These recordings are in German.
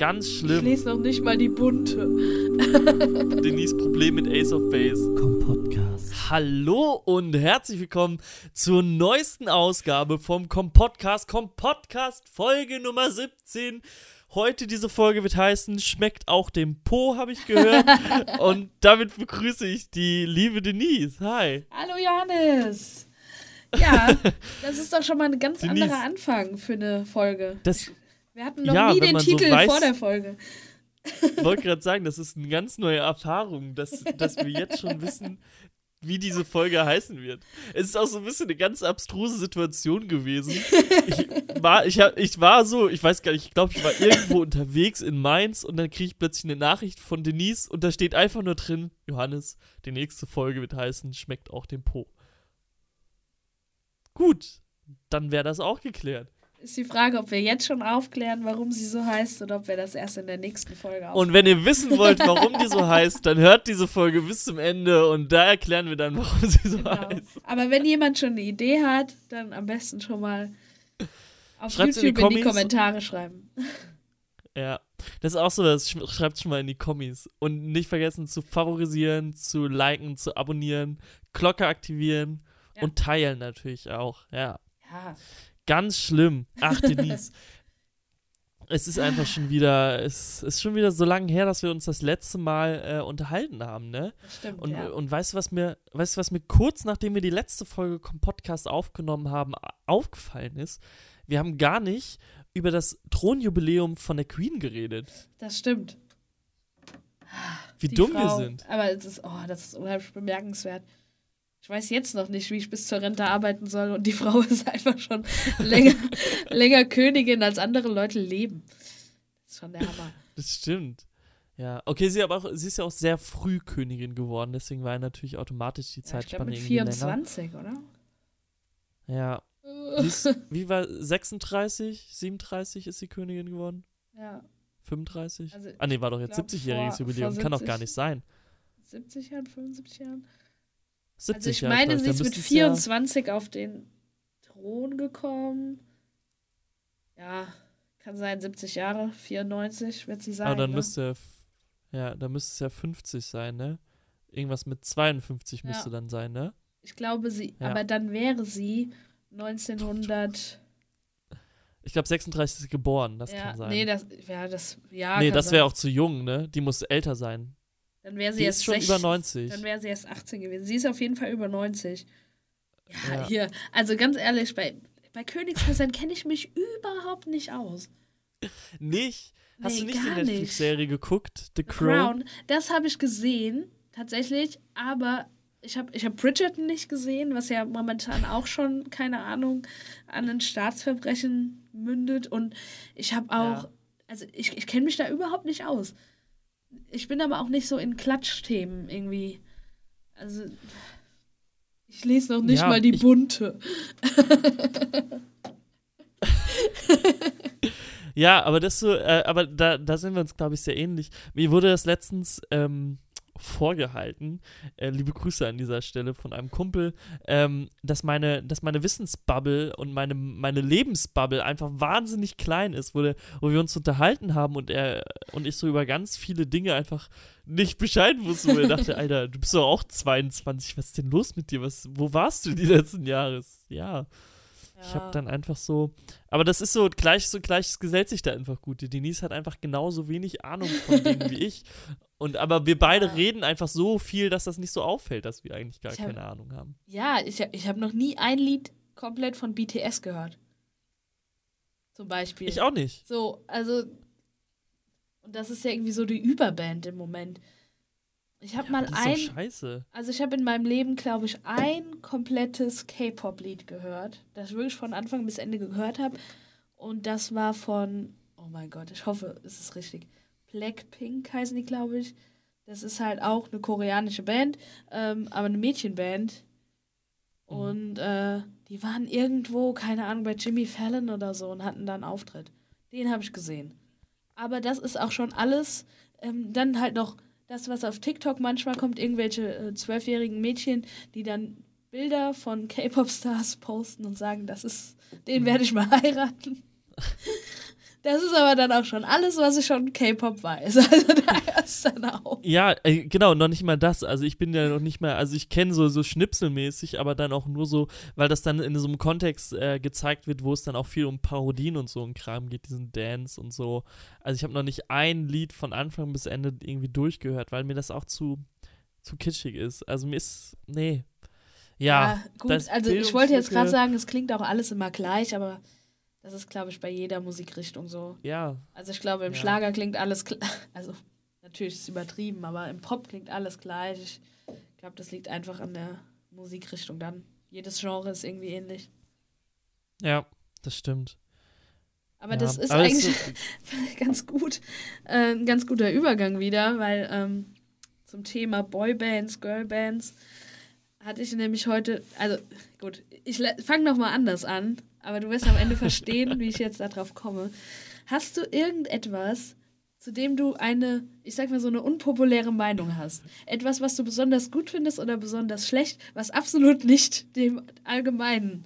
Ganz schlimm. Ich lese noch nicht mal die bunte. Denise Problem mit Ace of Base. Komm Podcast. Hallo und herzlich willkommen zur neuesten Ausgabe vom Com Podcast. Com Podcast Folge Nummer 17. Heute diese Folge wird heißen, schmeckt auch dem Po, habe ich gehört. und damit begrüße ich die liebe Denise. Hi. Hallo Johannes. Ja, das ist doch schon mal ein ganz Denise. anderer Anfang für eine Folge. Das, Wir hatten noch ja, nie den Titel so weiß, vor der Folge. Ich wollte gerade sagen, das ist eine ganz neue Erfahrung, dass, dass wir jetzt schon wissen, wie diese Folge heißen wird. Es ist auch so ein bisschen eine ganz abstruse Situation gewesen. Ich war, ich, ich war so, ich weiß gar nicht, ich glaube, ich war irgendwo unterwegs in Mainz und dann kriege ich plötzlich eine Nachricht von Denise und da steht einfach nur drin, Johannes, die nächste Folge wird heißen, schmeckt auch dem Po. Gut, dann wäre das auch geklärt. Ist die Frage, ob wir jetzt schon aufklären, warum sie so heißt oder ob wir das erst in der nächsten Folge aufklären. Und wenn ihr wissen wollt, warum die so heißt, dann hört diese Folge bis zum Ende und da erklären wir dann, warum sie so genau. heißt. Aber wenn jemand schon eine Idee hat, dann am besten schon mal auf Schreibt's YouTube in die, in die Kommentare schreiben. Ja, das ist auch so, das schreibt schon mal in die Kommis. Und nicht vergessen zu favorisieren, zu liken, zu abonnieren, Glocke aktivieren und teilen natürlich auch, ja. Ja. Ganz schlimm. Ach, Denise. es ist einfach schon wieder, es ist schon wieder so lange her, dass wir uns das letzte Mal äh, unterhalten haben, ne? Stimmt, und, ja. und weißt du, was mir, weißt du, was mir kurz nachdem wir die letzte Folge vom Podcast aufgenommen haben, aufgefallen ist? Wir haben gar nicht über das Thronjubiläum von der Queen geredet. Das stimmt. Wie die dumm Frau, wir sind. Aber es ist, oh, das ist unheimlich bemerkenswert. Ich weiß jetzt noch nicht, wie ich bis zur Rente arbeiten soll und die Frau ist einfach schon länger, länger Königin, als andere Leute leben. Das ist schon der Hammer. Das stimmt. Ja, okay, sie, aber auch, sie ist ja auch sehr früh Königin geworden, deswegen war natürlich automatisch die Zeitspanne ja, ich glaub, mit 24, länger. oder? Ja. Ist, wie war 36, 37 ist sie Königin geworden? Ja. 35? Also, ah, nee, war doch jetzt 70-jähriges Jubiläum. Kann doch gar nicht sein. 70 Jahren, 75 Jahren? 70 also ich meine, sie ist mit 24 ja auf den Thron gekommen. Ja, kann sein, 70 Jahre, 94 wird sie sein. Aber dann ne? müsste ja, dann müsste es ja 50 sein, ne? Irgendwas mit 52 ja. müsste dann sein, ne? Ich glaube sie, ja. aber dann wäre sie 1900 ich glaube 36 ist geboren, das ja, kann sein. Nee, das ja, das ja. Nee, das wäre auch zu jung, ne? Die muss älter sein. Dann wäre sie die jetzt ist schon 60, über 90. Dann wäre sie erst 18 gewesen. Sie ist auf jeden Fall über 90. Ja, ja. hier. Also ganz ehrlich, bei, bei Königshäusern kenne ich mich überhaupt nicht aus. Nicht? Hast nee, du nicht die Netflix-Serie geguckt? The Crown? Crown. Das habe ich gesehen, tatsächlich, aber ich habe ich hab Bridgerton nicht gesehen, was ja momentan auch schon, keine Ahnung, an ein Staatsverbrechen mündet. Und ich habe auch, ja. also ich, ich kenne mich da überhaupt nicht aus ich bin aber auch nicht so in Klatschthemen irgendwie. Also, ich lese noch nicht ja, mal die bunte. ja, aber das so, äh, aber da, da sind wir uns, glaube ich, sehr ähnlich. Mir wurde das letztens ähm, vorgehalten, äh, liebe Grüße an dieser Stelle von einem Kumpel, ähm, dass, meine, dass meine Wissensbubble und meine, meine Lebensbubble einfach wahnsinnig klein ist, wo, der, wo wir uns unterhalten haben und er und ich so über ganz viele Dinge einfach nicht Bescheid wusste, wo er dachte, Alter, du bist doch auch 22, was ist denn los mit dir? Was, wo warst du die letzten Jahre? Ja. Ich habe dann einfach so, aber das ist so gleich, so gleich, es gesellt sich da einfach gut. Die Denise hat einfach genauso wenig Ahnung von Dingen wie ich. Und aber wir beide ja. reden einfach so viel, dass das nicht so auffällt, dass wir eigentlich gar hab, keine Ahnung haben. Ja, ich, ich habe noch nie ein Lied komplett von BTS gehört. Zum Beispiel. Ich auch nicht. So, also. Und das ist ja irgendwie so die Überband im Moment. Ich habe ja, mal ein. So scheiße. Also ich habe in meinem Leben, glaube ich, ein komplettes K-Pop-Lied gehört, das ich wirklich von Anfang bis Ende gehört habe. Und das war von, oh mein Gott, ich hoffe, es ist richtig. Blackpink heißen die, glaube ich. Das ist halt auch eine koreanische Band, ähm, aber eine Mädchenband. Mhm. Und äh, die waren irgendwo, keine Ahnung, bei Jimmy Fallon oder so und hatten da einen Auftritt. Den habe ich gesehen. Aber das ist auch schon alles. Ähm, dann halt noch das, was auf TikTok manchmal kommt, irgendwelche äh, zwölfjährigen Mädchen, die dann Bilder von K-Pop-Stars posten und sagen, das ist, den werde ich mal heiraten. Das ist aber dann auch schon alles, was ich schon K-Pop weiß. Also da ist dann auch. Ja, äh, genau, noch nicht mal das. Also ich bin ja noch nicht mal, also ich kenne so, so schnipselmäßig, aber dann auch nur so, weil das dann in so einem Kontext äh, gezeigt wird, wo es dann auch viel um Parodien und so ein Kram geht, diesen Dance und so. Also ich habe noch nicht ein Lied von Anfang bis Ende irgendwie durchgehört, weil mir das auch zu, zu kitschig ist. Also mir ist, nee. Ja, ja gut, also ich wollte jetzt gerade sagen, es klingt auch alles immer gleich, aber das ist, glaube ich, bei jeder Musikrichtung so. Ja. Also ich glaube, im ja. Schlager klingt alles, also natürlich ist es übertrieben, aber im Pop klingt alles gleich. Ich glaube, das liegt einfach an der Musikrichtung dann. Jedes Genre ist irgendwie ähnlich. Ja, das stimmt. Aber ja. das ist aber eigentlich ganz gut, äh, ein ganz guter Übergang wieder, weil ähm, zum Thema Boybands, Girlbands hatte ich nämlich heute, also gut, ich fange nochmal anders an aber du wirst am Ende verstehen, wie ich jetzt darauf komme. Hast du irgendetwas, zu dem du eine, ich sag mal so eine unpopuläre Meinung hast? Etwas, was du besonders gut findest oder besonders schlecht, was absolut nicht dem Allgemeinen.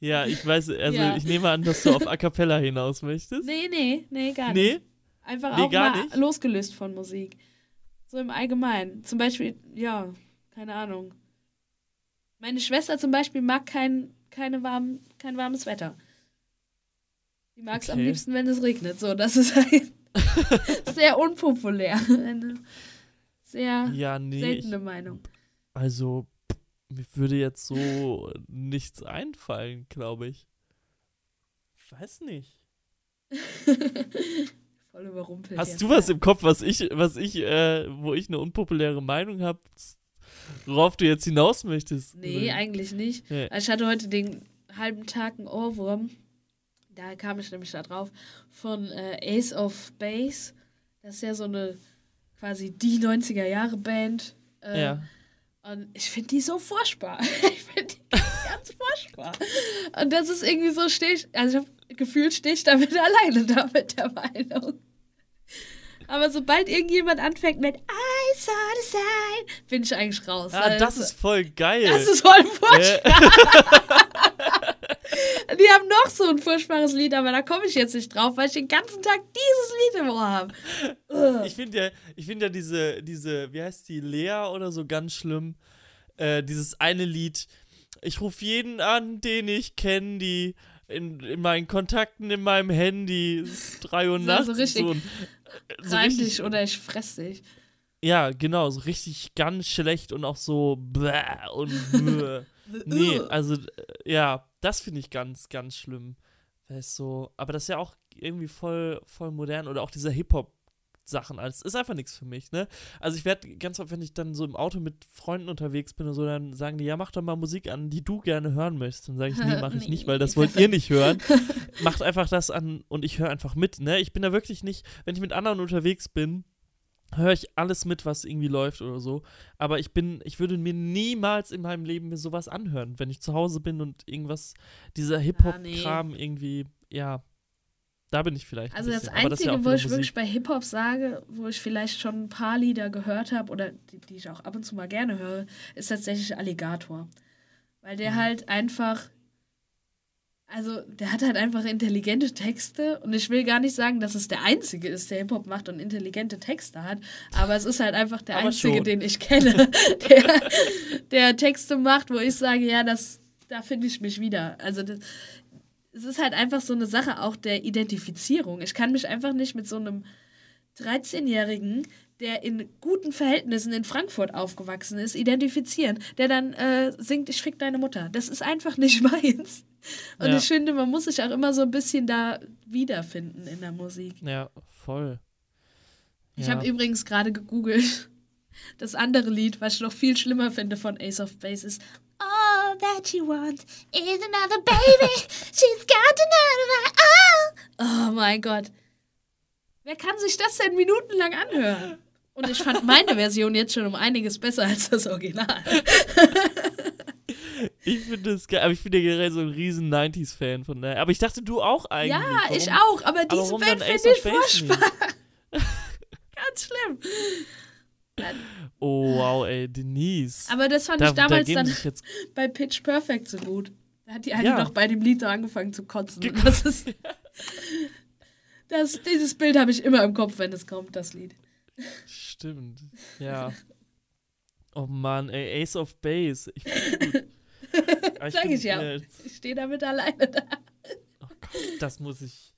Ja, ich weiß, also ja. ich nehme an, dass du auf A Cappella hinaus möchtest. Nee, nee, nee, gar nicht. Nee? Einfach nee, auch mal nicht? losgelöst von Musik. So im Allgemeinen. Zum Beispiel, ja, keine Ahnung. Meine Schwester zum Beispiel mag kein keine warm, kein warmes Wetter. Die mag es okay. am liebsten, wenn es regnet. So, das ist halt sehr unpopulär. Eine sehr ja, nee, seltene ich, Meinung. Also, mir würde jetzt so nichts einfallen, glaube ich. Ich weiß nicht. Voll überrumpelt. Hast du was im Kopf, was ich, was ich, äh, wo ich eine unpopuläre Meinung habe? Worauf du jetzt hinaus möchtest. Nee, oder? eigentlich nicht. Nee. Ich hatte heute den halben Tag einen Ohrwurm. Da kam ich nämlich da drauf. Von äh, Ace of Base. Das ist ja so eine quasi die 90er Jahre Band. Äh, ja. Und ich finde die so furchtbar. ich finde die ganz furchtbar. Und das ist irgendwie so, stehe ich, also ich habe gefühlt, stehe ich damit alleine da mit der Meinung. Aber sobald irgendjemand anfängt mit I saw the sign, bin ich eigentlich raus. Ah, also, das ist voll geil. Das ist voll furchtbar. Die haben noch so ein furchtbares Lied, aber da komme ich jetzt nicht drauf, weil ich den ganzen Tag dieses Lied im Ohr habe. Ich finde ja, ich find ja diese, diese, wie heißt die, Lea oder so ganz schlimm. Äh, dieses eine Lied. Ich rufe jeden an, den ich kenne, die in, in meinen Kontakten in meinem Handy. Es ist 3 Uhr nachts. So, so richtig. So so Reim dich oder ich fress dich. Ja, genau, so richtig ganz schlecht und auch so bläh und bläh. nee, also äh, ja, das finde ich ganz, ganz schlimm. Weißt so, aber das ist ja auch irgendwie voll, voll modern oder auch dieser Hip-Hop Sachen als. Ist einfach nichts für mich, ne? Also ich werde ganz oft, wenn ich dann so im Auto mit Freunden unterwegs bin und so, dann sagen die, ja, mach doch mal Musik an, die du gerne hören möchtest. Dann sage ich, nee, mache ich nicht, weil das wollt ihr nicht hören. Macht einfach das an und ich höre einfach mit, ne? Ich bin da wirklich nicht, wenn ich mit anderen unterwegs bin, höre ich alles mit, was irgendwie läuft oder so. Aber ich bin, ich würde mir niemals in meinem Leben mir sowas anhören, wenn ich zu Hause bin und irgendwas, dieser Hip-Hop-Kram irgendwie, ja, da bin ich vielleicht. Also das Einzige, das ja wo ich Musik. wirklich bei Hip-Hop sage, wo ich vielleicht schon ein paar Lieder gehört habe oder die, die, ich auch ab und zu mal gerne höre, ist tatsächlich Alligator. Weil der mhm. halt einfach. Also, der hat halt einfach intelligente Texte und ich will gar nicht sagen, dass es der Einzige ist, der Hip-Hop macht und intelligente Texte hat, aber es ist halt einfach der aber Einzige, schon. den ich kenne, der, der Texte macht, wo ich sage, ja, das, da finde ich mich wieder. Also, das, es ist halt einfach so eine Sache auch der Identifizierung. Ich kann mich einfach nicht mit so einem 13-Jährigen, der in guten Verhältnissen in Frankfurt aufgewachsen ist, identifizieren, der dann äh, singt, ich fick deine Mutter. Das ist einfach nicht meins. Und ja. ich finde, man muss sich auch immer so ein bisschen da wiederfinden in der Musik. Ja, voll. Ich habe übrigens gerade gegoogelt. Das andere Lied, was ich noch viel schlimmer finde von Ace of Base, ist all that she wants is another baby. She's got another oh. oh mein Gott. Wer kann sich das denn minutenlang anhören? Und ich fand meine Version jetzt schon um einiges besser als das Original. Ich finde das geil, aber ich bin ja generell so ein riesen 90s-Fan von der. Aber ich dachte, du auch eigentlich. Ja, warum, ich auch, aber diese aber Band finde ich furchtbar. Ganz schlimm. Oh, wow, ey, Denise. Aber das fand da, ich damals da dann bei Pitch Perfect so gut. Da hat die eine ja. noch bei dem Lied so angefangen zu kotzen. Das ist Das, dieses Bild habe ich immer im Kopf, wenn es kommt, das Lied. Stimmt, ja. Oh Mann, ey, Ace of Base. Ich gut. Sag ich ja. Äh, ich stehe damit alleine da. Oh Gott, das muss ich.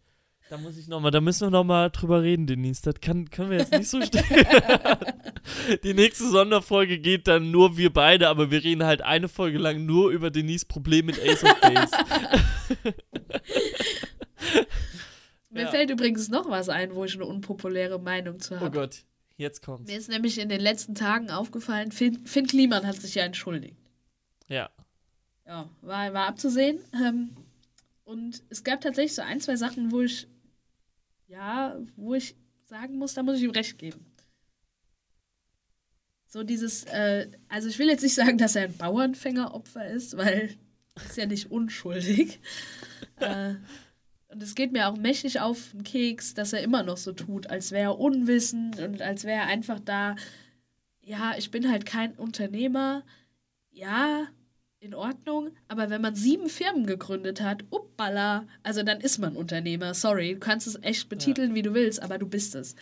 Da muss ich nochmal, da müssen wir nochmal drüber reden, Denise. Das kann, können wir jetzt nicht so stehen. Die nächste Sonderfolge geht dann nur wir beide, aber wir reden halt eine Folge lang nur über Denise Problem mit Ace of Base. Mir ja. fällt übrigens noch was ein, wo ich eine unpopuläre Meinung zu habe. Oh Gott, jetzt kommt's. Mir ist nämlich in den letzten Tagen aufgefallen, Finn, Finn Kliman hat sich ja entschuldigt. Ja. Ja, war, war abzusehen. Ähm, und es gab tatsächlich so ein, zwei Sachen, wo ich, ja, wo ich sagen muss, da muss ich ihm recht geben. So dieses, äh, also ich will jetzt nicht sagen, dass er ein Bauernfängeropfer ist, weil ist ja nicht unschuldig. äh, und es geht mir auch mächtig auf den Keks, dass er immer noch so tut, als wäre er unwissend und als wäre er einfach da, ja, ich bin halt kein Unternehmer. Ja, in Ordnung, aber wenn man sieben Firmen gegründet hat, uppala, also dann ist man Unternehmer. Sorry, du kannst es echt betiteln, ja. wie du willst, aber du bist es.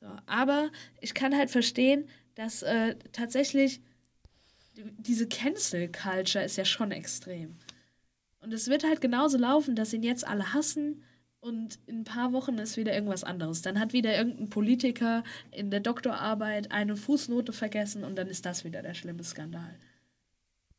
So, aber ich kann halt verstehen, dass äh, tatsächlich diese Cancel Culture ist ja schon extrem. Und es wird halt genauso laufen, dass ihn jetzt alle hassen und in ein paar Wochen ist wieder irgendwas anderes. Dann hat wieder irgendein Politiker in der Doktorarbeit eine Fußnote vergessen und dann ist das wieder der schlimme Skandal.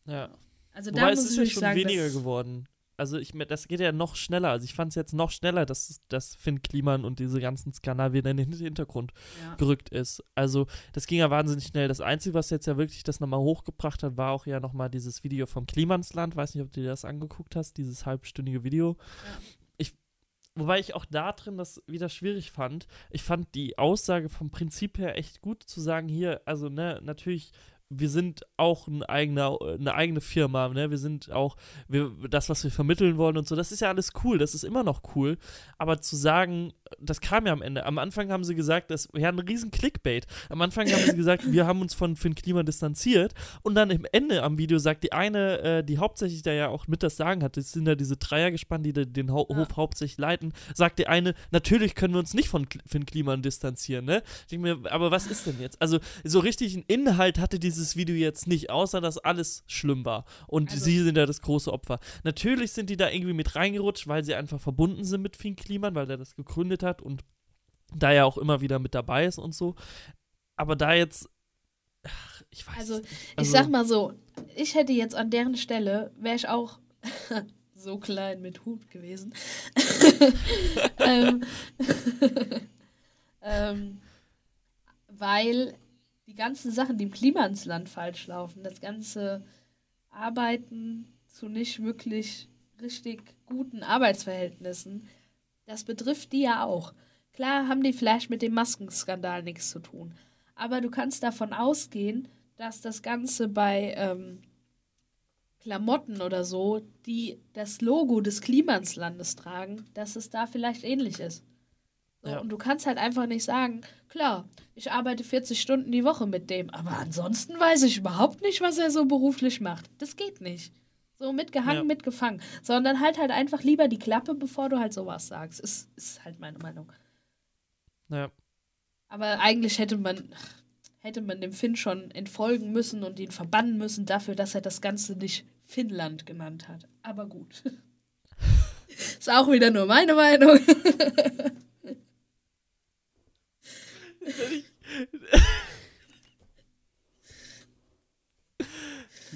Ja. Also Wobei da muss es ist ja schon sagen, weniger geworden also ich das geht ja noch schneller. Also ich fand es jetzt noch schneller, dass, dass Finn Kliman und diese ganzen Skandal wieder in den Hintergrund ja. gerückt ist. Also das ging ja wahnsinnig schnell. Das Einzige, was jetzt ja wirklich das nochmal hochgebracht hat, war auch ja nochmal dieses Video vom Klimansland. Weiß nicht, ob du dir das angeguckt hast, dieses halbstündige Video. Ja. Ich, wobei ich auch da drin das wieder schwierig fand. Ich fand die Aussage vom Prinzip her echt gut zu sagen, hier, also ne, natürlich wir sind auch ein eigener, eine eigene Firma, ne? Wir sind auch wir, das, was wir vermitteln wollen und so. Das ist ja alles cool, das ist immer noch cool. Aber zu sagen, das kam ja am Ende. Am Anfang haben sie gesagt, das wäre ein riesen Clickbait. Am Anfang haben sie gesagt, wir haben uns von Finn Klima distanziert. Und dann im Ende am Video sagt die eine, äh, die hauptsächlich da ja auch mit das Sagen hat, das sind ja diese Dreiergespann, die den Ho ja. Hof hauptsächlich leiten, sagt die eine, natürlich können wir uns nicht von Finn Kliman distanzieren, ne? Ich denke mir, aber was ist denn jetzt? Also, so richtig einen Inhalt hatte dieses Video jetzt nicht, außer dass alles schlimm war. Und also. sie sind ja das große Opfer. Natürlich sind die da irgendwie mit reingerutscht, weil sie einfach verbunden sind mit Finn Kliman, weil der das gegründet hat und da ja auch immer wieder mit dabei ist und so. Aber da jetzt, ach, ich weiß also, nicht. Also, ich sag mal so, ich hätte jetzt an deren Stelle, wäre ich auch so klein mit Hut gewesen. ähm, ähm, weil die ganzen Sachen, die im Klima ins Land falsch laufen, das ganze Arbeiten zu nicht wirklich richtig guten Arbeitsverhältnissen, das betrifft die ja auch. Klar haben die vielleicht mit dem Maskenskandal nichts zu tun. Aber du kannst davon ausgehen, dass das Ganze bei ähm, Klamotten oder so, die das Logo des Klimaslandes tragen, dass es da vielleicht ähnlich ist. So, ja. Und du kannst halt einfach nicht sagen, klar, ich arbeite 40 Stunden die Woche mit dem, aber ansonsten weiß ich überhaupt nicht, was er so beruflich macht. Das geht nicht. So mitgehangen, ja. mitgefangen. Sondern halt halt einfach lieber die Klappe, bevor du halt sowas sagst. Ist, ist halt meine Meinung. Ja. Aber eigentlich hätte man, hätte man dem Finn schon entfolgen müssen und ihn verbannen müssen dafür, dass er das Ganze nicht Finnland genannt hat. Aber gut. ist auch wieder nur meine Meinung.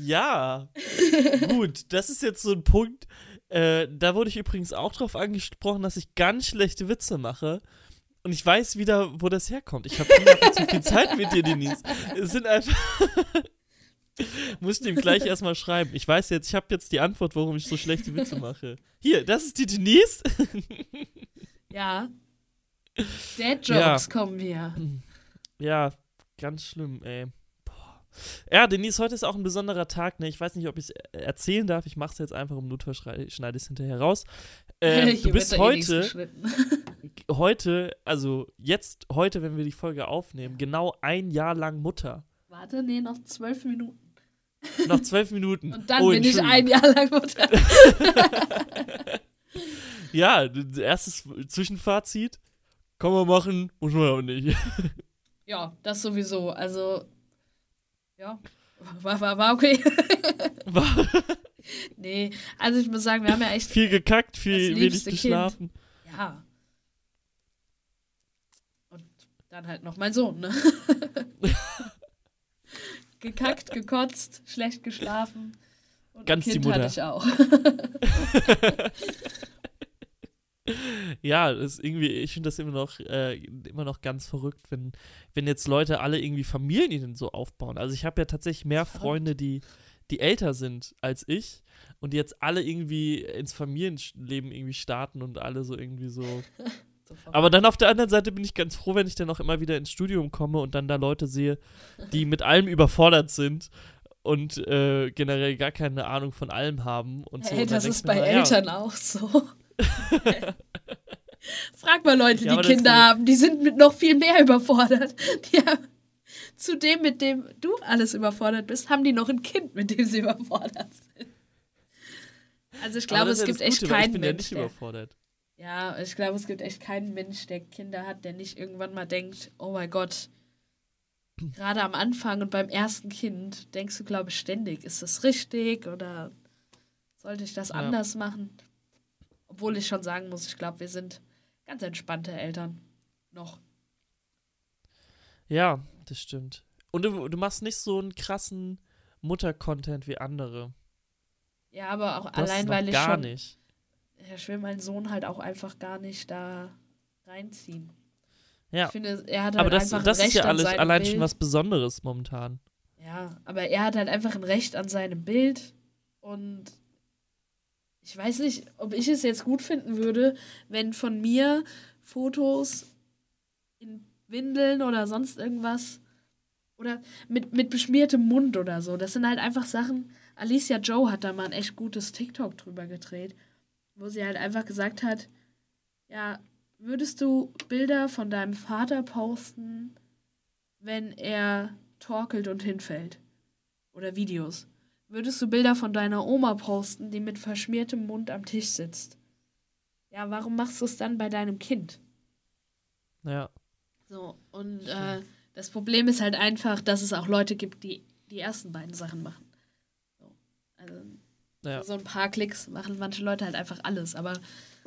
Ja, gut, das ist jetzt so ein Punkt. Äh, da wurde ich übrigens auch drauf angesprochen, dass ich ganz schlechte Witze mache. Und ich weiß wieder, wo das herkommt. Ich habe einfach zu viel Zeit mit dir, Denise. Es sind einfach. Musst ihm gleich erstmal schreiben. Ich weiß jetzt, ich habe jetzt die Antwort, warum ich so schlechte Witze mache. Hier, das ist die Denise. ja. Dead Jokes ja. kommen wir. Ja, ganz schlimm, ey. Ja, Denise, heute ist auch ein besonderer Tag. Ne? Ich weiß nicht, ob ich es erzählen darf. Ich mache es jetzt einfach im Notfall, schneide es hinterher raus. Ähm, du bist eh heute, heute, also jetzt, heute, wenn wir die Folge aufnehmen, genau ein Jahr lang Mutter. Warte, nee, noch zwölf Minuten. Noch zwölf Minuten. Und dann oh, bin ich ein Jahr lang Mutter. Ja, erstes Zwischenfazit. Kann man machen, muss man aber nicht. Ja, das sowieso. Also, ja, war, war, war okay. War nee, also ich muss sagen, wir haben ja echt. viel gekackt, viel wenig liebste Kind. geschlafen. Ja. Und dann halt noch mein Sohn, ne? Gekackt, gekotzt, schlecht geschlafen. Und Ganz ein die kind Mutter. hatte ich auch. Ja, das ist irgendwie, ich finde das immer noch, äh, immer noch ganz verrückt, wenn, wenn jetzt Leute alle irgendwie Familien so aufbauen. Also ich habe ja tatsächlich mehr. Freunde, die, die älter sind als ich und die jetzt alle irgendwie ins Familienleben irgendwie starten und alle so irgendwie so. So. Aber dann auf der anderen Seite bin ich ganz froh, wenn ich dann auch immer wieder ins Studium komme und dann da Leute sehe, die mit allem überfordert sind und äh, generell gar keine Ahnung von allem haben und so. hey, dann das ist mir bei ja, Eltern auch so. Frag mal Leute, Ja, die Kinder haben, die sind mit noch viel mehr überfordert. Die haben, zu dem, mit dem du alles überfordert bist, haben die noch ein Kind, mit dem sie überfordert sind. Also ich glaube, es ja gibt echt Gute, weil keinen Ich bin ja Mensch, nicht der, überfordert. ja, ich glaube, es gibt echt keinen Mensch, der Kinder hat, der nicht irgendwann mal denkt, oh mein Gott, gerade am Anfang und beim ersten Kind denkst du, glaube ich, ständig, ist das richtig oder sollte ich das Ja. anders machen? Obwohl ich schon sagen muss, ich glaube, wir sind ganz entspannte Eltern. Noch. Ja, das stimmt. Und du, du machst nicht so einen krassen Mutter-Content wie andere. Ja, aber auch es allein, weil ich gar schon, nicht. Ja, ich will meinen Sohn halt auch einfach gar nicht da reinziehen. Ja. Ich finde, er hat halt Aber das, einfach das ein ist Recht ja alles allein Bild. schon was Besonderes momentan. Ja, aber er hat halt einfach ein Recht an seinem Bild und ich weiß nicht, ob ich es jetzt gut finden würde, wenn von mir Fotos in Windeln oder sonst irgendwas oder mit, mit beschmiertem Mund oder so. Das sind halt einfach Sachen. Alicia Joe hat da mal ein echt gutes TikTok drüber gedreht, wo sie halt einfach gesagt hat, ja, würdest du Bilder von deinem Vater posten, wenn er torkelt und hinfällt? Oder Videos. Würdest du Bilder von deiner Oma posten, die mit verschmiertem Mund am Tisch sitzt? Ja, warum machst du es dann bei deinem Kind? Ja. So, und äh, das Problem ist halt einfach, dass es auch Leute gibt, die die ersten beiden Sachen machen. So, also Ja. so ein paar Klicks machen manche Leute halt einfach alles. Aber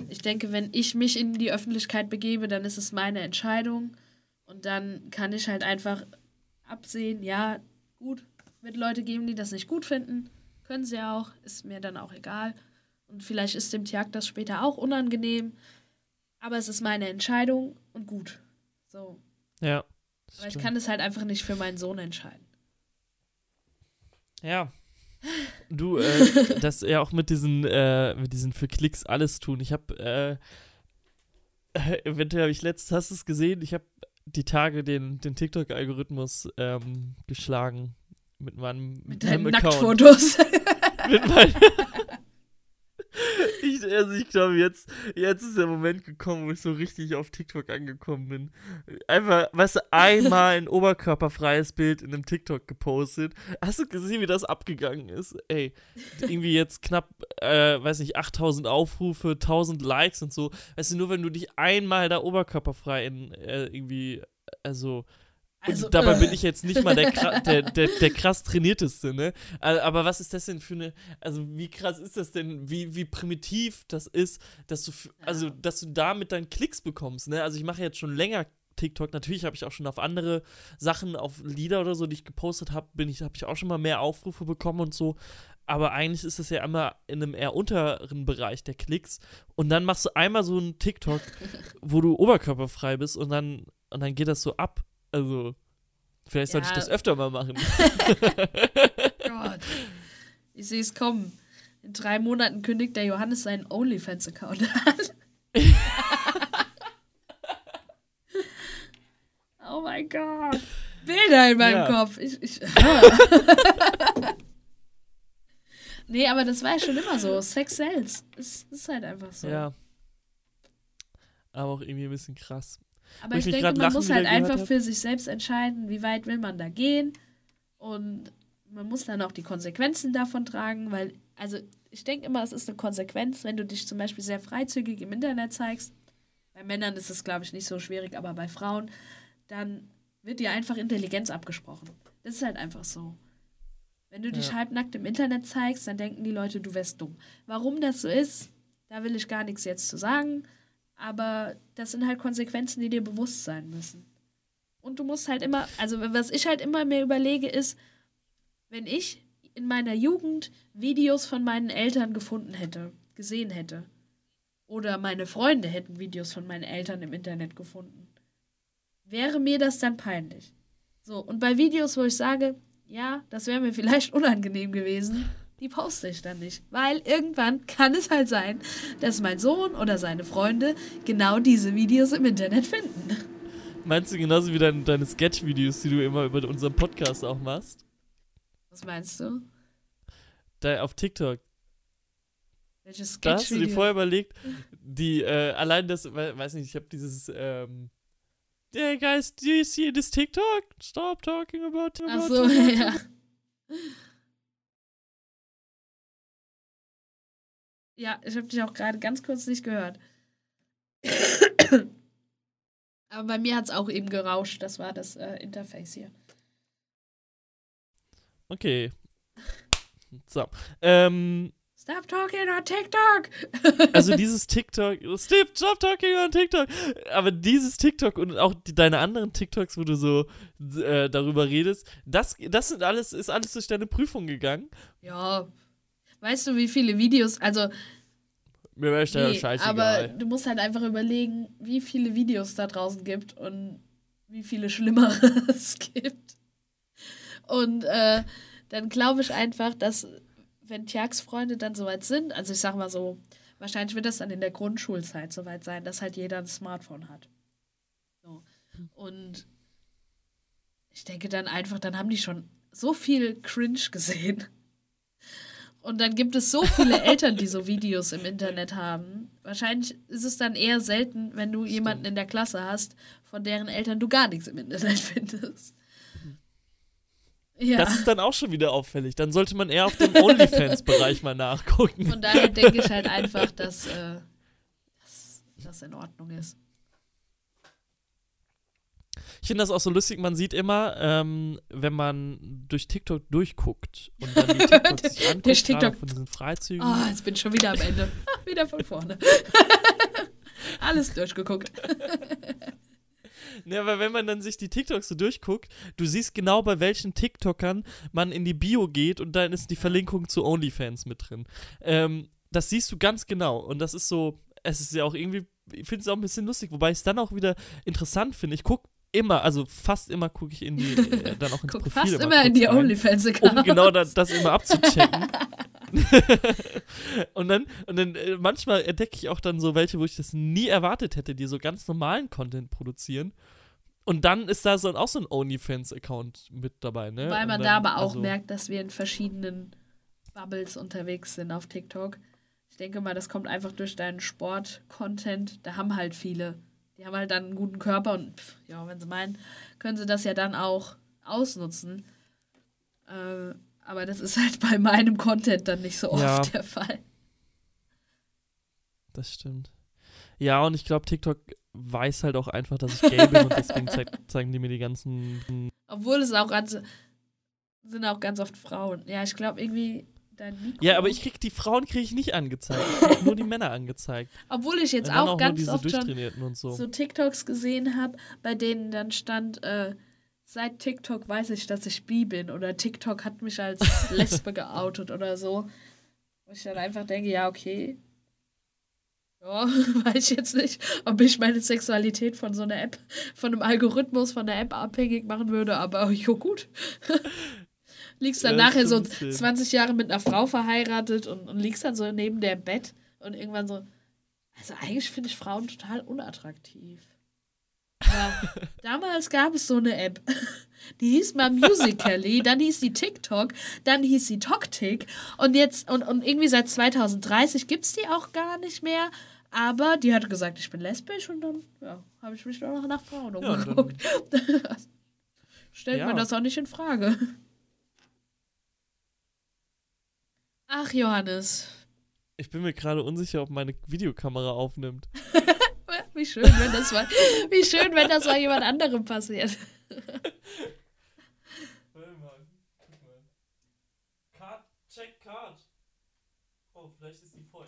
ich denke, wenn ich mich in die Öffentlichkeit begebe, dann ist es meine Entscheidung. Und dann kann ich halt einfach absehen, ja, gut, wird Leute geben, die das nicht gut finden. Können sie auch, ist mir dann auch egal. Und vielleicht ist dem Tjag das später auch unangenehm. Aber es ist meine Entscheidung und gut. So. Ja. Aber ich kann es halt einfach nicht für meinen Sohn entscheiden. Ja. Du, äh, das ja auch mit diesen, äh, mit diesen für Klicks alles tun. Ich habe, äh, eventuell habe ich letztens, hast du es gesehen? Ich habe die Tage den, den TikTok-Algorithmus ähm, geschlagen mit meinem, Mit deinen. Nacktfotos. mit meinem ich, also ich glaube, jetzt, jetzt ist der Moment gekommen, wo ich so richtig auf TikTok angekommen bin. Einfach, weißt du, einmal ein oberkörperfreies Bild in einem TikTok gepostet. Hast du gesehen, wie das abgegangen ist? Ey, irgendwie jetzt knapp, äh, weiß nicht, 8000 Aufrufe, 1000 Likes und so. Weißt du, nur wenn du dich einmal da oberkörperfrei in, äh, irgendwie, also Also, und dabei äh. bin ich jetzt nicht mal der, der, der, der krass trainierteste, ne? Aber was ist das denn für eine, also wie krass ist das denn, wie, wie primitiv das ist, dass du, also dass du damit dann Klicks bekommst, ne? Also ich mache jetzt schon länger TikTok, natürlich habe ich auch schon auf andere Sachen, auf Lieder oder so, die ich gepostet habe, bin ich, habe ich auch schon mal mehr Aufrufe bekommen und so. Aber eigentlich ist das ja immer in einem eher unteren Bereich der Klicks. Und dann machst du einmal so einen TikTok, wo du oberkörperfrei bist und dann, und dann geht das so ab. Also, vielleicht sollte ich Ja. das öfter mal machen. Gott. Ich sehe es kommen. In drei Monaten kündigt der Johannes seinen OnlyFans-Account an. oh mein Gott. Bilder in meinem Ja. Kopf. Ich, ich, nee, aber das war ja schon immer so. Sex sells. Es ist halt einfach so. Ja. Aber auch irgendwie ein bisschen krass. Aber ich ich denke, man muss halt einfach für sich selbst entscheiden, wie weit will man da gehen. Und man muss dann auch die Konsequenzen davon tragen, weil, also ich denke immer, es ist eine Konsequenz, wenn du dich zum Beispiel sehr freizügig im Internet zeigst. Bei Männern ist es, glaube ich, nicht so schwierig, aber bei Frauen, dann wird dir einfach Intelligenz abgesprochen. Das ist halt einfach so. Wenn du dich Ja. halbnackt im Internet zeigst, dann denken die Leute, du wärst dumm. Warum das so ist, da will ich gar nichts jetzt zu sagen. Aber das sind halt Konsequenzen, die dir bewusst sein müssen. Und du musst halt immer, also was ich halt immer mir überlege, ist, wenn ich in meiner Jugend Videos von meinen Eltern gefunden hätte, gesehen hätte, oder meine Freunde hätten Videos von meinen Eltern im Internet gefunden, wäre mir das dann peinlich. So, und bei Videos, wo ich sage, ja, das wäre mir vielleicht unangenehm gewesen, die poste ich dann nicht. Weil irgendwann kann es halt sein, dass mein Sohn oder seine Freunde genau diese Videos im Internet finden. Meinst du genauso wie dein, deine Sketch-Videos, die du immer über unseren Podcast auch machst? Was meinst du? Da auf TikTok. Welches Da hast du dir vorher überlegt, die, äh, allein das, we- weiß nicht, ich habe dieses, ähm, Hey guys, do you see this TikTok? Stop talking about, about Ach so, TikTok." ja. Ja, ich habe dich auch gerade ganz kurz nicht gehört. Aber bei mir hat es auch eben gerauscht. Das war das äh, Interface hier. Okay. So. Ähm, Stop talking on TikTok! also dieses TikTok, Steve, stop talking on TikTok. Aber dieses TikTok und auch die, deine anderen TikToks, wo du so äh, darüber redest, das, das sind alles, ist alles durch deine Prüfung gegangen. ja. Weißt du, wie viele Videos, also Mir wäre Nee, aber scheißegal. du musst halt einfach überlegen, wie viele Videos da draußen gibt und wie viele schlimmere es gibt. Und äh, dann glaube ich einfach, dass wenn Tjags Freunde dann soweit sind, also ich sag mal so, wahrscheinlich wird das dann in der Grundschulzeit soweit sein, dass halt jeder ein Smartphone hat. So. Und ich denke dann einfach, dann haben die schon so viel Cringe gesehen. Und dann gibt es so viele Eltern, die so Videos im Internet haben. Wahrscheinlich ist es dann eher selten, wenn du jemanden in der Klasse hast, von deren Eltern du gar nichts im Internet findest. Ja, Das ist dann auch schon wieder auffällig. Dann sollte man eher auf dem OnlyFans-Bereich mal nachgucken. von daher denke ich halt einfach, dass äh, dass das in Ordnung ist. Ich finde das auch so lustig, man sieht immer, ähm, wenn man durch TikTok durchguckt und dann die TikToks sich anguckt, TikTok. von diesen Freizügen. Ah, jetzt bin ich schon wieder am Ende. wieder von vorne. Alles durchgeguckt. Ja, aber wenn man dann sich die TikToks so durchguckt, du siehst genau bei welchen TikTokern man in die Bio geht und dann ist die Verlinkung zu OnlyFans mit drin. Ähm, das siehst du ganz genau und das ist so, es ist ja auch irgendwie, ich finde es auch ein bisschen lustig, wobei ich es dann auch wieder interessant finde. Ich gucke immer, also fast immer gucke ich in die, äh, dann auch ins Guck Profil fast immer immer in die rein. OnlyFans-Accounts. um genau das, das immer abzuchecken. und dann, und dann äh, manchmal entdecke ich auch dann so welche, wo ich das nie erwartet hätte, die so ganz normalen Content produzieren. Und dann ist da so auch so ein OnlyFans-Account mit dabei, ne? Weil man dann, da aber auch also, merkt, dass wir in verschiedenen Bubbles unterwegs sind auf TikTok. Ich denke mal, das kommt einfach durch deinen Sport-Content. Da haben halt viele. Die haben halt dann einen guten Körper und pff, ja, wenn sie meinen, können sie das ja dann auch ausnutzen. Äh, aber das ist halt bei meinem Content dann nicht so oft Ja. der Fall. Das stimmt. Ja, und ich glaube, TikTok weiß halt auch einfach, dass ich gay bin und deswegen zeig, zeigen die mir die ganzen. Obwohl es auch ganz, sind auch ganz oft Frauen. Ja, ich glaube irgendwie dein Mikro. Ja, aber ich krieg die Frauen kriege ich nicht angezeigt. Ich nur die Männer angezeigt. Obwohl ich jetzt auch, nur ganz oft schon so. so TikToks gesehen habe, bei denen dann stand, äh, seit TikTok weiß ich, dass ich bi bin oder TikTok hat mich als Lesbe geoutet oder so. Wo ich dann einfach denke, ja, okay. Ja, weiß ich jetzt nicht, ob ich meine Sexualität von so einer App, von einem Algorithmus, von der App abhängig machen würde, aber jo, gut. liegst dann Ja, nachher so stimmt, stimmt. 20 Jahre mit einer Frau verheiratet und, und liegst dann so neben der Bett und irgendwann so, also eigentlich finde ich Frauen total unattraktiv. Aber damals gab es so eine App, die hieß mal Musical.ly, dann hieß die TikTok, dann hieß sie TokTik und jetzt, und, und irgendwie seit 2030 gibt es die auch gar nicht mehr, aber die hat gesagt, ich bin lesbisch und dann, ja, habe ich mich nur noch nach Frauen Ja, umgeguckt. Stellt Ja. mir das auch nicht in Frage. Ach, Johannes, Ich bin mir gerade unsicher, ob meine Videokamera aufnimmt. wie schön, wenn das mal, wie schön, wenn das mal jemand anderem passiert. Warte mal, guck mal. Card, check Card. Oh, vielleicht ist die voll.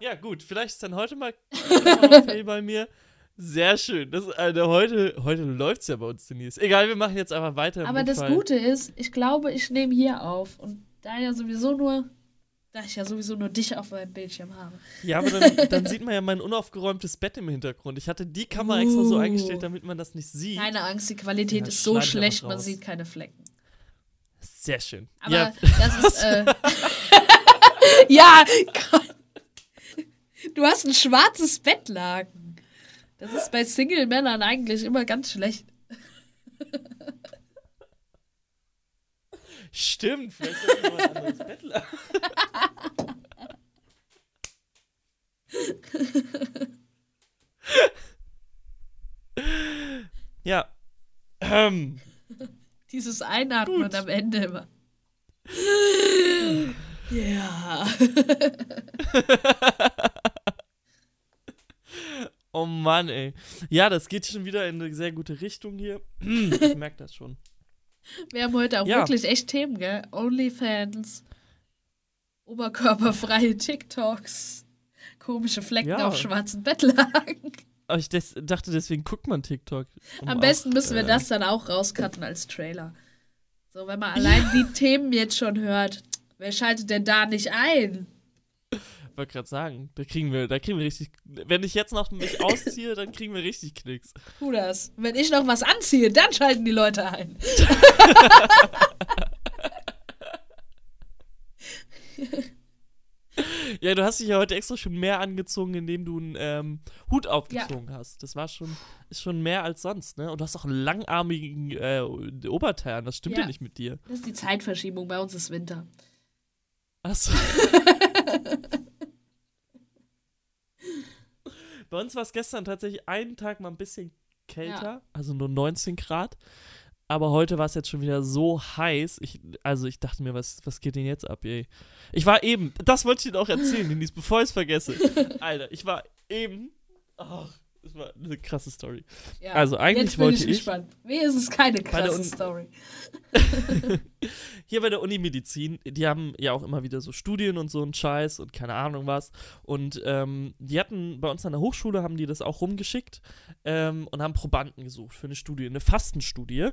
Ja, gut, vielleicht ist dann heute mal Fail bei mir. Sehr schön. Das, Alter, heute, heute läuft es ja bei uns, Denise. Egal, wir machen jetzt einfach weiter. Aber das Notfall. Gute ist, ich glaube, ich nehme hier auf. Und da ja sowieso nur, da ich ja sowieso nur dich auf meinem Bildschirm habe. Ja, aber dann, dann sieht man ja mein unaufgeräumtes Bett im Hintergrund. Ich hatte die Kamera extra so Uh. eingestellt, damit man das nicht sieht. Keine Angst, die Qualität Ja, ist so schlecht, man sieht keine Flecken. Sehr schön. Aber ja, das ist, äh, ja, Gott. Du hast ein schwarzes Bettlaken. Das ist bei Single-Männern eigentlich immer ganz schlecht. stimmt. Vielleicht ich mal ein anderes Bett lagen. ja. Ähm. Dieses Einatmen Gut. am Ende immer. Ja. Oh Mann, ey. Ja, das geht schon wieder in eine sehr gute Richtung hier. Ich merke das schon. Wir haben heute auch Ja. wirklich echt Themen, gell? Onlyfans, oberkörperfreie TikToks, komische Flecken Ja. auf schwarzen Bettlaken. Aber ich des dachte, deswegen guckt man TikTok. um Am auch, besten müssen wir äh, das dann auch rauscutten als Trailer. So, wenn man allein die Themen jetzt schon hört, wer schaltet denn da nicht ein? Wollte gerade sagen, da kriegen wir, da kriegen wir richtig. Wenn ich jetzt noch mich ausziehe, dann kriegen wir richtig Knicks. Tu das. Wenn ich noch was anziehe, dann schalten die Leute ein. Ja, du hast dich ja heute extra schon mehr angezogen, indem du einen ähm, Hut aufgezogen hast. Das war schon, ist schon mehr als sonst, ne? Und du hast auch einen langarmigen äh, Oberteil. Das stimmt ja. Ja. nicht mit dir. Das ist die Zeitverschiebung. Bei uns ist Winter. Achso. Bei uns war es gestern tatsächlich einen Tag mal ein bisschen kälter, Ja. also nur 19 Grad. Aber heute war es jetzt schon wieder so heiß. Ich, also ich dachte mir, was, was geht denn jetzt ab, ey? Ich war eben, das wollte ich dir auch erzählen, Denise, bevor ich es vergesse. Alter, ich war eben, ach, das war eine krasse Story. Ja. Also eigentlich Jetzt bin wollte ich ich- gespannt. Wie ist es keine krasse Story? Hier bei der Uni Medizin, die haben ja auch immer wieder so Studien und so ein Scheiß und keine Ahnung was. Und ähm, die hatten bei uns an der Hochschule, haben die das auch rumgeschickt ähm, und haben Probanden gesucht für eine Studie, eine Fastenstudie.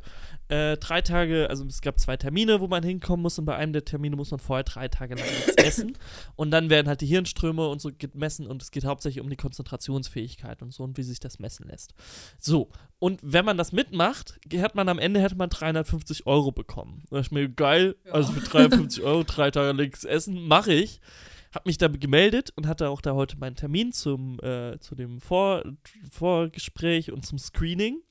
Äh, drei Tage, also es gab zwei Termine, wo man hinkommen muss und bei einem der Termine muss man vorher drei Tage lang nichts essen. Und dann werden halt die Hirnströme und so gemessen und es geht hauptsächlich um die Konzentrationsfähigkeit und so und wie sich das messen lässt. So, und wenn man das mitmacht, hat man am Ende hätte man 350 Euro bekommen. Da dachte ich mir, geil, Ja. also für 350 Euro drei Tage nichts essen, mache ich. Hab mich da gemeldet und hatte auch da heute meinen Termin zum, äh, zu dem Vor Vorgespräch und zum Screening.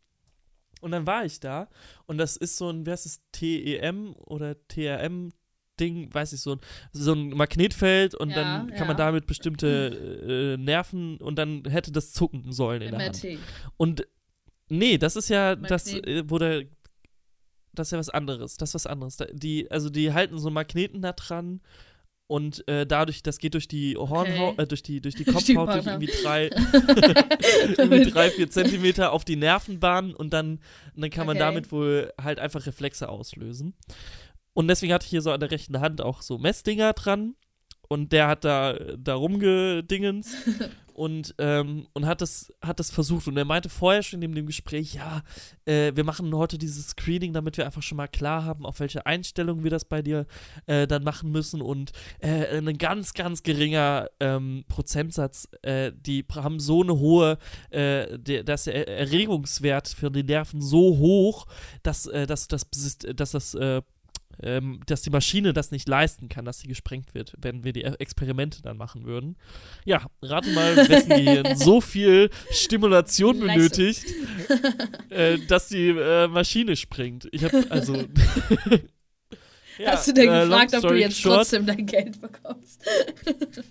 Und dann war ich da und das ist so ein, wer ist es, TEM oder TRM Ding, weiß ich, so ein, so ein Magnetfeld und Ja, dann kann ja. man damit bestimmte äh, Nerven und dann hätte das zucken sollen in der Hand. MRT. Und nee, das ist ja das, Magnet. äh, wo der, das ist ja was anderes. Das ist was anderes. Da, die, also die halten so Magneten da dran und äh, dadurch, das geht durch die Hornhaut, Okay. äh, durch die, durch die Kopfhaut, durch irgendwie drei, irgendwie drei, vier Zentimeter auf die Nervenbahn und dann, und dann kann man Okay. damit wohl halt einfach Reflexe auslösen. Und deswegen hatte ich hier so an der rechten Hand auch so Messdinger dran. Und der hat da, da rumgedingens und, ähm, und hat das, hat das versucht. Und er meinte vorher schon in dem Gespräch, ja, äh, wir machen heute dieses Screening, damit wir einfach schon mal klar haben, auf welche Einstellung wir das bei dir äh, dann machen müssen. Und äh, ein ganz, ganz geringer ähm, Prozentsatz, äh, die haben so eine hohe, äh, der, dass der Erregungswert für die Nerven so hoch, dass, äh, dass, dass, dass das ähm, dass die Maschine das nicht leisten kann, dass sie gesprengt wird, wenn wir die E- Experimente dann machen würden. Ja, rate mal, wessen Gehirn so viel Stimulation benötigt, äh, dass die äh, Maschine springt. Ich habe also. Ja, Hast du denn äh, gefragt, ob du jetzt short, trotzdem dein Geld bekommst?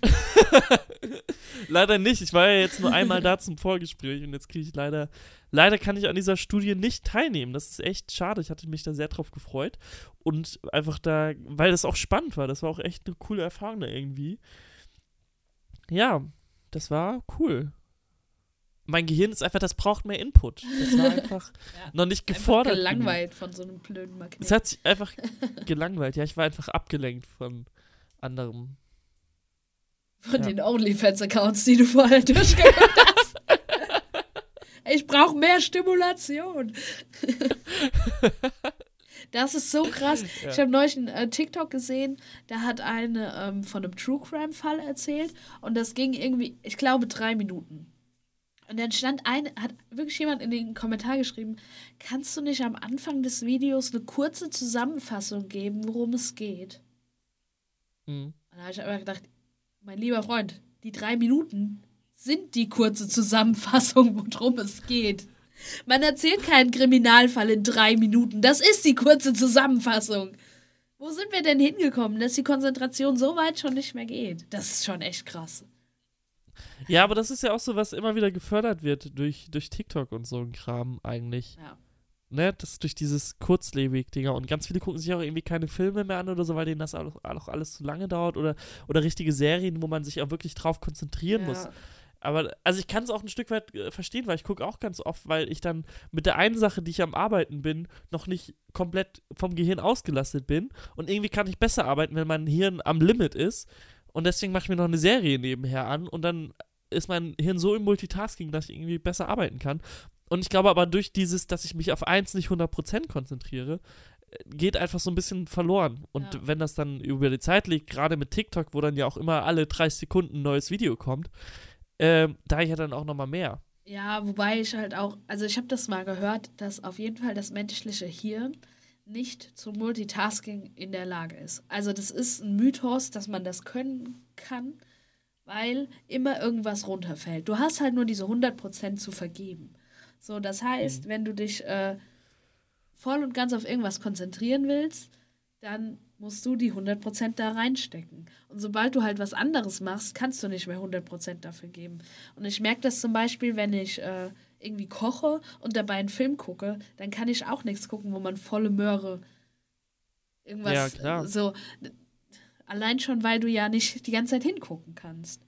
Leider nicht. Ich war ja jetzt nur einmal da zum Vorgespräch und jetzt kriege ich leider. Leider kann ich an dieser Studie nicht teilnehmen. Das ist echt schade. Ich hatte mich da sehr drauf gefreut. Und einfach da, weil das auch spannend war. Das war auch echt eine coole Erfahrung da irgendwie. ja, das war cool. Mein Gehirn ist einfach, das braucht mehr Input. Das war einfach Ja. noch nicht gefordert. Einfach gelangweilt von so einem blöden Magnet. Es hat sich einfach gelangweilt. Ja, ich war einfach abgelenkt von anderem. Von Ja. den OnlyFans-Accounts, die du vorher durchgeguckt hast. Ich brauche mehr Stimulation. das ist so krass. Ja. Ich habe neulich einen äh, TikTok gesehen, da hat eine ähm, von einem True Crime-Fall erzählt und das ging irgendwie, ich glaube, drei Minuten. Und dann stand ein, hat wirklich jemand in den Kommentar geschrieben, kannst du nicht am Anfang des Videos eine kurze Zusammenfassung geben, worum es geht? Mhm. Und da habe ich aber gedacht, mein lieber Freund, die drei Minuten sind die kurze Zusammenfassung, worum es geht. Man erzählt keinen Kriminalfall in drei Minuten. Das ist die kurze Zusammenfassung. Wo sind wir denn hingekommen, dass die Konzentration so weit schon nicht mehr geht? Das ist schon echt krass. Ja, aber das ist ja auch so, was immer wieder gefördert wird durch, durch TikTok und so ein Kram eigentlich. Ja. Ne, das durch dieses Kurzlebig-Dinger. Und ganz viele gucken sich auch irgendwie keine Filme mehr an oder so, weil denen das auch, auch alles zu lange dauert. Oder, oder richtige Serien, wo man sich auch wirklich drauf konzentrieren muss. Aber also ich kann es auch ein Stück weit äh, verstehen, weil ich gucke auch ganz oft, weil ich dann mit der einen Sache, die ich am Arbeiten bin, noch nicht komplett vom Gehirn ausgelastet bin. Und irgendwie kann ich besser arbeiten, wenn mein Hirn am Limit ist. Und deswegen mache ich mir noch eine Serie nebenher an und dann ist mein Hirn so im Multitasking, dass ich irgendwie besser arbeiten kann. Und ich glaube aber durch dieses, dass ich mich auf eins nicht 100% konzentriere, äh, geht einfach so ein bisschen verloren. Und Ja. wenn das dann über die Zeit liegt, gerade mit TikTok, wo dann ja auch immer alle 30 Sekunden ein neues Video kommt, ähm, da ja dann auch nochmal mehr. Ja, wobei ich halt auch, also ich habe das mal gehört, dass auf jeden Fall das menschliche Hirn nicht zum Multitasking in der Lage ist. Also das ist ein Mythos, dass man das können kann, weil immer irgendwas runterfällt. Du hast halt nur diese 100% zu vergeben. So, das heißt, wenn du dich äh, voll und ganz auf irgendwas konzentrieren willst, dann musst du die 100% da reinstecken. Und sobald du halt was anderes machst, kannst du nicht mehr 100% dafür geben. Und ich merke das zum Beispiel, wenn ich äh, irgendwie koche und dabei einen Film gucke, dann kann ich auch nichts gucken, wo man volle Möhre irgendwas Ja, äh, so allein schon, weil du ja nicht die ganze Zeit hingucken kannst.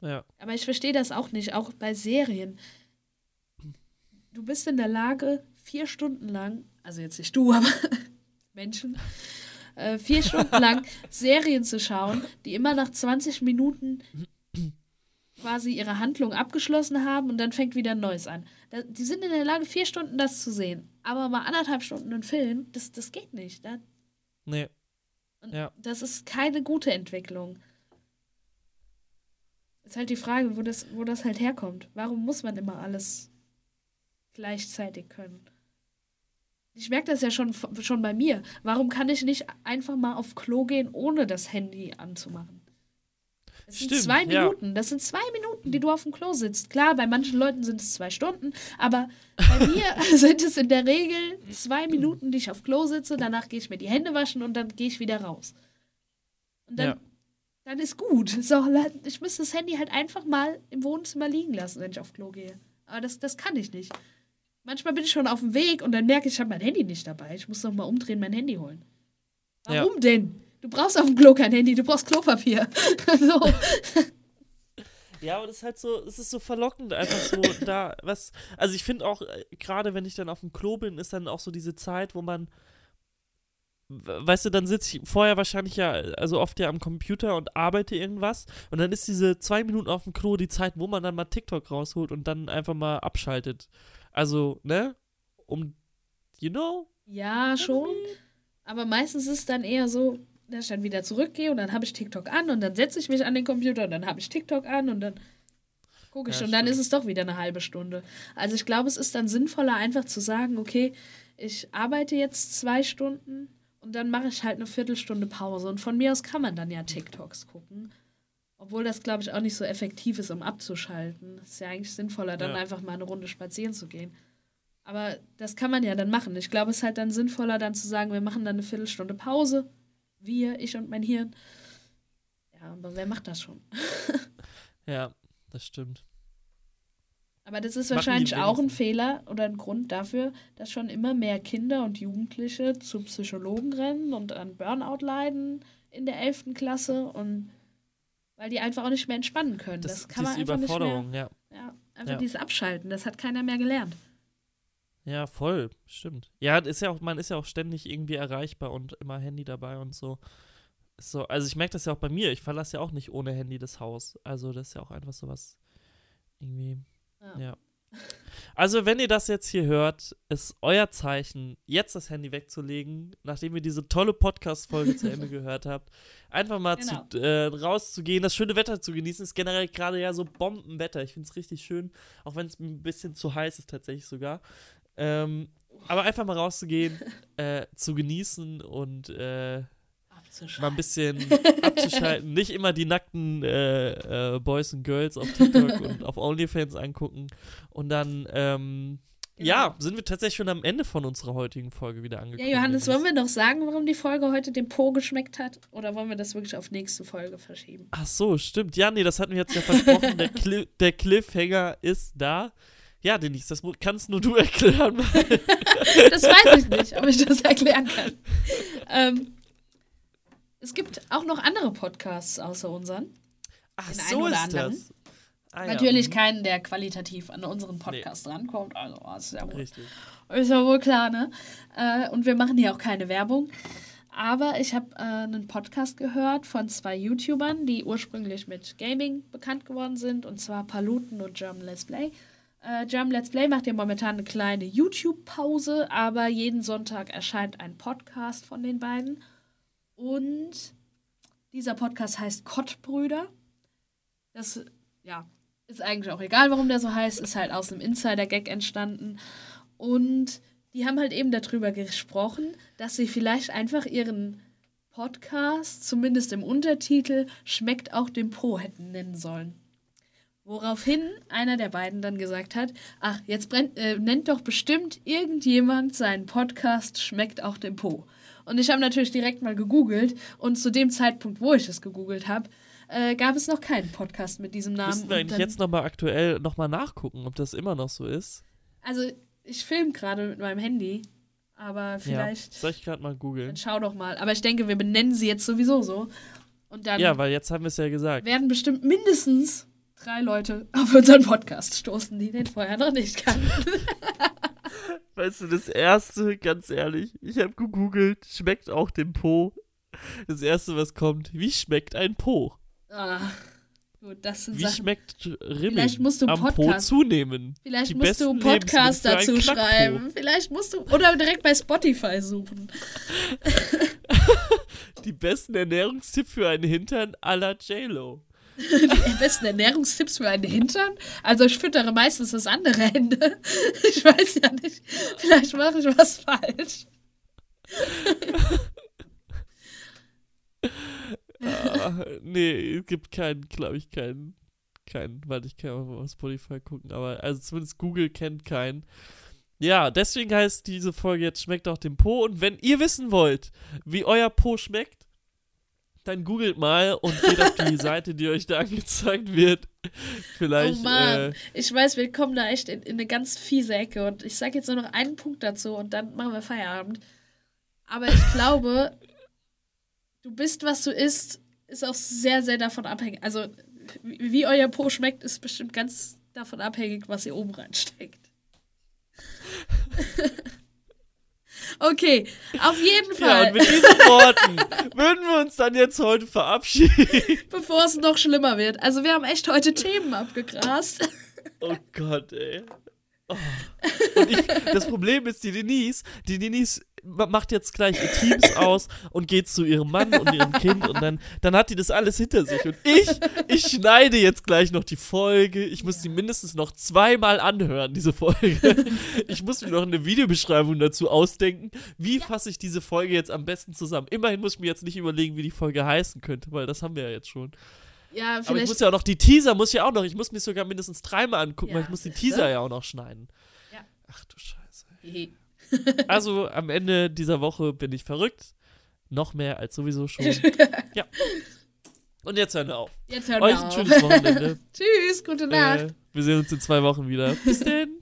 Ja. Aber ich verstehe das auch nicht, auch bei Serien. Du bist in der Lage, vier Stunden lang, also jetzt nicht du, aber Menschen, äh, vier Stunden lang Serien zu schauen, die immer nach 20 Minuten quasi ihre Handlung abgeschlossen haben und dann fängt wieder ein neues an. Da, die sind in der Lage, vier Stunden das zu sehen. Aber mal anderthalb Stunden einen Film, das, das geht nicht. Da, Nee. und Ja. das ist keine gute Entwicklung. Ist halt die Frage, wo das, wo das halt herkommt. Warum muss man immer alles gleichzeitig können? Ich merke das ja schon, schon bei mir. Warum kann ich nicht einfach mal auf Klo gehen, ohne das Handy anzumachen? Das sind Stimmt, zwei ja. Minuten. Das sind zwei Minuten, die du auf dem Klo sitzt. Klar, bei manchen Leuten sind es zwei Stunden, aber bei mir sind es in der Regel zwei Minuten, die ich auf Klo sitze. Danach gehe ich mir die Hände waschen und dann gehe ich wieder raus. Und dann, Ja. dann ist gut. So, ich müsste das Handy halt einfach mal im Wohnzimmer liegen lassen, wenn ich auf Klo gehe. Aber das, das kann ich nicht. Manchmal bin ich schon auf dem Weg und dann merke ich, ich habe mein Handy nicht dabei. Ich muss noch mal umdrehen, mein Handy holen. Ja. Warum denn? Du brauchst auf dem Klo kein Handy, du brauchst Klopapier. so. Ja, aber das ist halt so, es ist so verlockend, einfach so da, was, also ich finde auch, äh, gerade wenn ich dann auf dem Klo bin, ist dann auch so diese Zeit, wo man, we- weißt du, dann sitze ich vorher wahrscheinlich ja, also oft ja am Computer und arbeite irgendwas und dann ist diese zwei Minuten auf dem Klo die Zeit, wo man dann mal TikTok rausholt und dann einfach mal abschaltet. Also, ne, um, you know? Ja, schon. Aber meistens ist es dann eher so, dass ich dann wieder zurückgehe und dann habe ich TikTok an und dann setze ich mich an den Computer und dann habe ich TikTok an und dann gucke ich Ja, und dann ist es doch wieder eine halbe Stunde. Also ich glaube, es ist dann sinnvoller, einfach zu sagen, okay, ich arbeite jetzt zwei Stunden und dann mache ich halt eine Viertelstunde Pause. Und von mir aus kann man dann ja TikToks gucken. Obwohl das, glaube ich, auch nicht so effektiv ist, um abzuschalten. Es ist ja eigentlich sinnvoller, dann Ja. einfach mal eine Runde spazieren zu gehen. Aber das kann man ja dann machen. Ich glaube, es ist halt dann sinnvoller, dann zu sagen, wir machen dann eine Viertelstunde Pause. Wir, ich und mein Hirn. Ja, aber wer macht das schon? Ja, das stimmt. Aber das ist wahrscheinlich auch ein. Fehler oder ein Grund dafür, dass schon immer mehr Kinder und Jugendliche zu Psychologen rennen und an Burnout leiden in der 11. Klasse. Und weil die einfach auch nicht mehr entspannen können. Das, Das, kann man einfach nicht mehr. Überforderung, ja. Ja, einfach Ja. dieses Abschalten, das hat keiner mehr gelernt. Ja, voll, stimmt. Ja, ist ja auch, man ist ja auch ständig irgendwie erreichbar und immer Handy dabei und so. So also ich merke das ja auch bei mir, ich verlasse ja auch nicht ohne Handy das Haus. Also das ist ja auch einfach so was irgendwie, Ja. ja. Also wenn ihr das jetzt hier hört, ist euer Zeichen, jetzt das Handy wegzulegen, nachdem ihr diese tolle Podcast-Folge zu Ende gehört habt. Einfach mal Genau. zu, äh, rauszugehen, das schöne Wetter zu genießen. Ist generell gerade ja so Bombenwetter. Ich finde es richtig schön, auch wenn es ein bisschen zu heiß ist tatsächlich sogar. Ähm, aber einfach mal rauszugehen, äh, zu genießen und äh, mal ein bisschen abzuschalten. Nicht immer die nackten äh, äh, Boys und Girls auf TikTok und auf OnlyFans angucken. Und dann, ähm, Genau. ja, sind wir tatsächlich schon am Ende von unserer heutigen Folge wieder Ja, angekommen. Johannes, Dennis. wollen wir noch sagen, warum die Folge heute dem Po geschmeckt hat? Oder wollen wir das wirklich auf nächste Folge verschieben? Ach so, stimmt. Ja, nee, das hatten wir jetzt ja versprochen. der, Cli der Cliffhanger ist da. Ja, Denise, das kannst nur du erklären. Das weiß ich nicht, ob ich das erklären kann. Ähm, es gibt auch noch andere Podcasts außer unseren. Ach, Den so ist anderen. das. Ah, ja, Natürlich mhm. keinen, der qualitativ an unseren Podcast rankommt. Also, das ist ja wohl, Richtig. ist ja wohl klar, ne? Äh, und wir machen hier auch keine Werbung. Aber ich habe äh, einen Podcast gehört von zwei YouTubern, die ursprünglich mit Gaming bekannt geworden sind, und zwar Paluten und German Let's Play. Äh, German Let's Play macht ja momentan eine kleine YouTube-Pause, aber jeden Sonntag erscheint ein Podcast von den beiden. Und dieser Podcast heißt Kottbrüder. Das, ja, ist eigentlich auch egal, warum der so heißt, ist halt aus einem Insider-Gag entstanden. Und die haben halt eben darüber gesprochen, dass sie vielleicht einfach ihren Podcast, zumindest im Untertitel, schmeckt auch dem Po hätten nennen sollen. Woraufhin einer der beiden dann gesagt hat, ach, jetzt brennt, äh, nennt doch bestimmt irgendjemand seinen Podcast schmeckt auch dem Po. Und ich habe natürlich direkt mal gegoogelt und zu dem Zeitpunkt, wo ich es gegoogelt habe, äh, gab es noch keinen Podcast mit diesem Namen. Müssen wir eigentlich jetzt nochmal aktuell nochmal nachgucken, ob das immer noch so ist? Also, ich filme gerade mit meinem Handy, aber vielleicht. Ja. Soll ich gerade mal googeln? Dann schau doch mal. Aber ich denke, wir benennen sie jetzt sowieso so. Und dann Ja, weil jetzt haben wir es ja gesagt. werden bestimmt mindestens drei Leute auf unseren Podcast stoßen, die den vorher noch nicht kannten. Weißt du, das erste, ganz ehrlich, ich habe gegoogelt, schmeckt auch dem Po. Das erste, was kommt, wie schmeckt ein Po? ah, gut, das sind Wie Sachen. schmeckt Rimmel Vielleicht musst du am Po Podcast- zunehmen? Vielleicht die musst du besten Podcast dazu einen schreiben. Vielleicht musst du. Oder direkt bei Spotify suchen. Die besten Ernährungstipps für einen Hintern à la J-Lo. Die besten Ernährungstipps für einen Hintern? Also ich füttere meistens das andere Ende. Ich weiß ja nicht. Vielleicht mache ich was falsch. Ah, nee, es gibt keinen, glaube ich, keinen, keinen, warte, ich kann auf Spotify gucken, aber also zumindest Google kennt keinen. Ja, deswegen heißt diese Folge jetzt schmeckt auch dem Po und wenn ihr wissen wollt, wie euer Po schmeckt, dann googelt mal und geht auf die Seite, die euch da angezeigt wird. Vielleicht, oh Mann, äh, ich weiß, wir kommen da echt in, in eine ganz fiese Ecke und ich sage jetzt nur noch einen Punkt dazu und dann machen wir Feierabend. Aber ich glaube, du bist, was du isst, ist auch sehr, sehr davon abhängig. Also, wie, wie euer Po schmeckt, ist bestimmt ganz davon abhängig, was ihr oben reinsteckt. okay, auf jeden ja, Fall, und mit diesen Worten würden wir uns dann jetzt heute verabschieden. bevor es noch schlimmer wird. Also, wir haben echt heute Themen abgegrast. Oh Gott, ey. Oh. Und ich, das Problem ist, die Denise, die Denise macht jetzt gleich ihr Teams aus und geht zu ihrem Mann und ihrem Kind und dann, dann hat die das alles hinter sich. Und ich, ich schneide jetzt gleich noch die Folge. Ich muss die mindestens noch zweimal anhören, diese Folge. Ich muss mir noch eine Videobeschreibung dazu ausdenken. Wie fasse ich diese Folge jetzt am besten zusammen? Immerhin muss ich mir jetzt nicht überlegen, wie die Folge heißen könnte, weil das haben wir ja jetzt schon. Ja, Aber ich vielleicht. muss ja auch noch die Teaser, muss ich ja auch noch. Ich muss mir sogar mindestens dreimal angucken, Ja, weil ich muss die? Teaser ja auch noch schneiden. Ja. Ach du Scheiße. Also am Ende dieser Woche bin ich verrückt. Noch mehr als sowieso schon. ja. Und jetzt hören wir auf. Jetzt hören Euch wir ein auf. schönes Wochenende. Tschüss, gute Nacht. äh, wir sehen uns in zwei Wochen wieder. Bis denn.